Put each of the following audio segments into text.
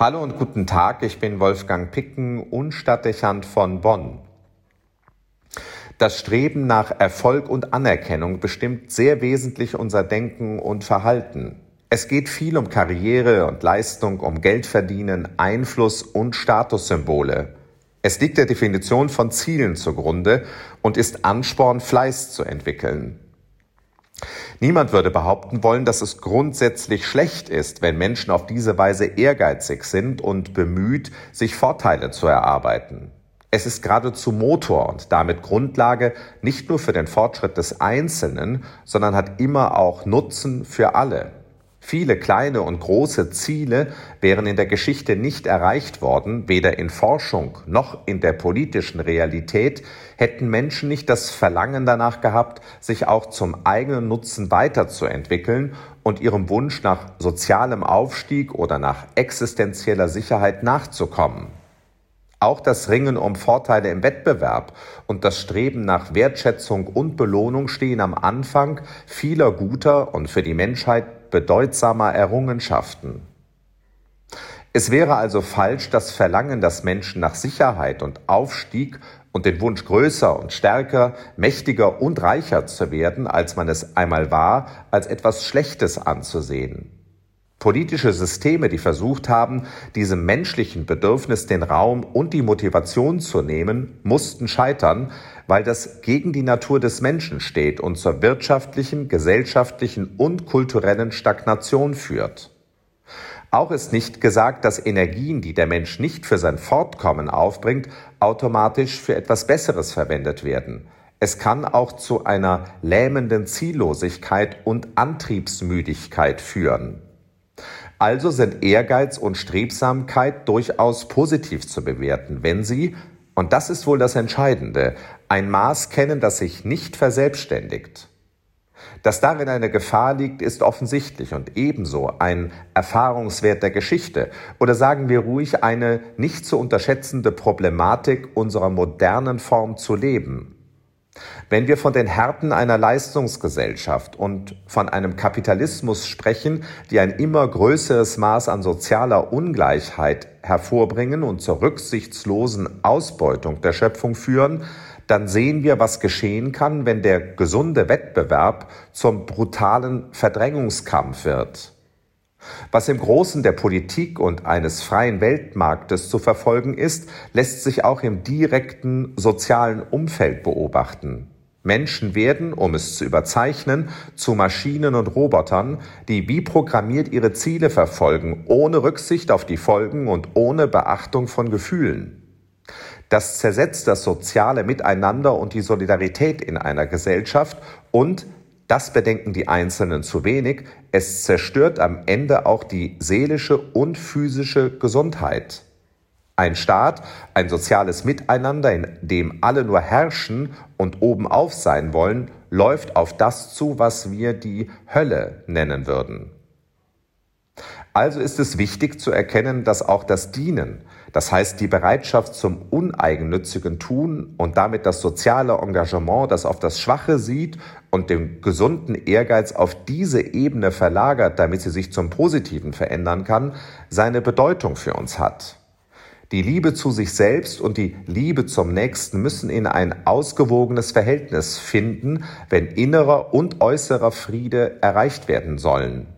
Hallo und guten Tag, ich bin Wolfgang Picken und Stadtdechant von Bonn. Das Streben nach Erfolg und Anerkennung bestimmt sehr wesentlich unser Denken und Verhalten. Es geht viel um Karriere und Leistung, um Geldverdienen, Einfluss und Statussymbole. Es liegt der Definition von Zielen zugrunde und ist Ansporn, Fleiß zu entwickeln. Niemand würde behaupten wollen, dass es grundsätzlich schlecht ist, wenn Menschen auf diese Weise ehrgeizig sind und bemüht, sich Vorteile zu erarbeiten. Es ist geradezu Motor und damit Grundlage nicht nur für den Fortschritt des Einzelnen, sondern hat immer auch Nutzen für alle. Viele kleine und große Ziele wären in der Geschichte nicht erreicht worden, weder in Forschung noch in der politischen Realität hätten Menschen nicht das Verlangen danach gehabt, sich auch zum eigenen Nutzen weiterzuentwickeln und ihrem Wunsch nach sozialem Aufstieg oder nach existenzieller Sicherheit nachzukommen. Auch das Ringen um Vorteile im Wettbewerb und das Streben nach Wertschätzung und Belohnung stehen am Anfang vieler guter und für die Menschheit bedeutsamer Errungenschaften. Es wäre also falsch, das Verlangen, das Menschen nach Sicherheit und Aufstieg und den Wunsch größer und stärker, mächtiger und reicher zu werden, als man es einmal war, als etwas Schlechtes anzusehen. Politische Systeme, die versucht haben, diesem menschlichen Bedürfnis den Raum und die Motivation zu nehmen, mussten scheitern, weil das gegen die Natur des Menschen steht und zur wirtschaftlichen, gesellschaftlichen und kulturellen Stagnation führt. Auch ist nicht gesagt, dass Energien, die der Mensch nicht für sein Fortkommen aufbringt, automatisch für etwas Besseres verwendet werden. Es kann auch zu einer lähmenden Ziellosigkeit und Antriebsmüdigkeit führen. Also sind Ehrgeiz und Strebsamkeit durchaus positiv zu bewerten, wenn sie, und das ist wohl das Entscheidende, ein Maß kennen, das sich nicht verselbstständigt. Dass darin eine Gefahr liegt, ist offensichtlich und ebenso ein Erfahrungswert der Geschichte oder sagen wir ruhig eine nicht zu unterschätzende Problematik unserer modernen Form zu leben. Wenn wir von den Härten einer Leistungsgesellschaft und von einem Kapitalismus sprechen, die ein immer größeres Maß an sozialer Ungleichheit hervorbringen und zur rücksichtslosen Ausbeutung der Schöpfung führen, dann sehen wir, was geschehen kann, wenn der gesunde Wettbewerb zum brutalen Verdrängungskampf wird. Was im Großen der Politik und eines freien Weltmarktes zu verfolgen ist, lässt sich auch im direkten sozialen Umfeld beobachten. Menschen werden, um es zu überzeichnen, zu Maschinen und Robotern, die wie programmiert ihre Ziele verfolgen, ohne Rücksicht auf die Folgen und ohne Beachtung von Gefühlen. Das zersetzt das soziale Miteinander und die Solidarität in einer Gesellschaft und das bedenken die Einzelnen zu wenig. Es zerstört am Ende auch die seelische und physische Gesundheit. Ein Staat, ein soziales Miteinander, in dem alle nur herrschen und obenauf sein wollen, läuft auf das zu, was wir die Hölle nennen würden. Also ist es wichtig zu erkennen, dass auch das Dienen, das heißt die Bereitschaft zum uneigennützigen Tun und damit das soziale Engagement, das auf das Schwache sieht und den gesunden Ehrgeiz auf diese Ebene verlagert, damit sie sich zum Positiven verändern kann, seine Bedeutung für uns hat. Die Liebe zu sich selbst und die Liebe zum Nächsten müssen in ein ausgewogenes Verhältnis finden, wenn innerer und äußerer Friede erreicht werden sollen.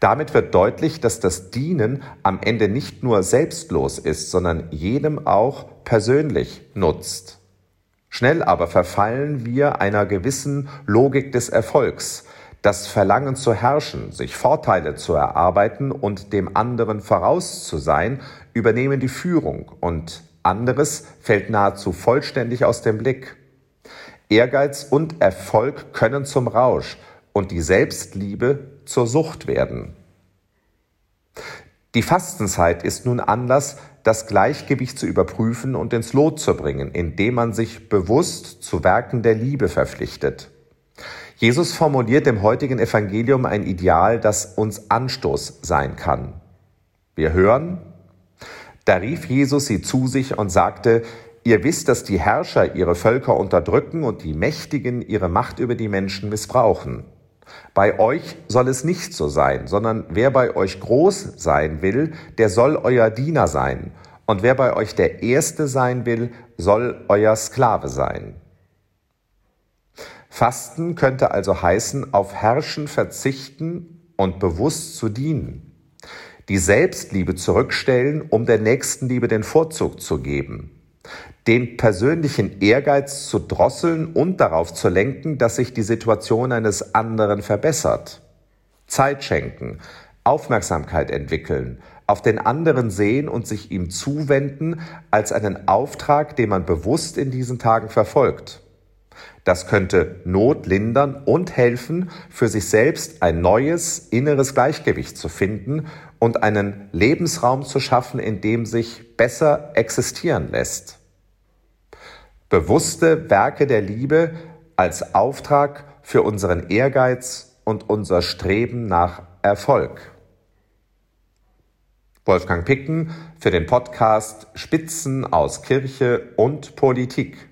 Damit wird deutlich, dass das Dienen am Ende nicht nur selbstlos ist, sondern jedem auch persönlich nutzt. Schnell aber verfallen wir einer gewissen Logik des Erfolgs, das Verlangen zu herrschen, sich Vorteile zu erarbeiten und dem anderen voraus zu sein, übernehmen die Führung und anderes fällt nahezu vollständig aus dem Blick. Ehrgeiz und Erfolg können zum Rausch und die Selbstliebe zur Sucht werden. Die Fastenzeit ist nun Anlass, das Gleichgewicht zu überprüfen und ins Lot zu bringen, indem man sich bewusst zu Werken der Liebe verpflichtet. Jesus formuliert im heutigen Evangelium ein Ideal, das uns Anstoß sein kann. Wir hören, da rief Jesus sie zu sich und sagte, Ihr wisst, dass die Herrscher ihre Völker unterdrücken und die Mächtigen ihre Macht über die Menschen missbrauchen. Bei euch soll es nicht so sein, sondern wer bei euch groß sein will, der soll euer Diener sein, und wer bei euch der Erste sein will, soll euer Sklave sein. Fasten könnte also heißen, auf Herrschen verzichten und bewusst zu dienen. Die Selbstliebe zurückstellen, um der Nächstenliebe den Vorzug zu geben. Den persönlichen Ehrgeiz zu drosseln und darauf zu lenken, dass sich die Situation eines anderen verbessert. Zeit schenken, Aufmerksamkeit entwickeln, auf den anderen sehen und sich ihm zuwenden als einen Auftrag, den man bewusst in diesen Tagen verfolgt. Das könnte Not lindern und helfen, für sich selbst ein neues inneres Gleichgewicht zu finden und einen Lebensraum zu schaffen, in dem sich besser existieren lässt. Bewusste Werke der Liebe als Auftrag für unseren Ehrgeiz und unser Streben nach Erfolg. Wolfgang Picken für den Podcast Spitzen aus Kirche und Politik.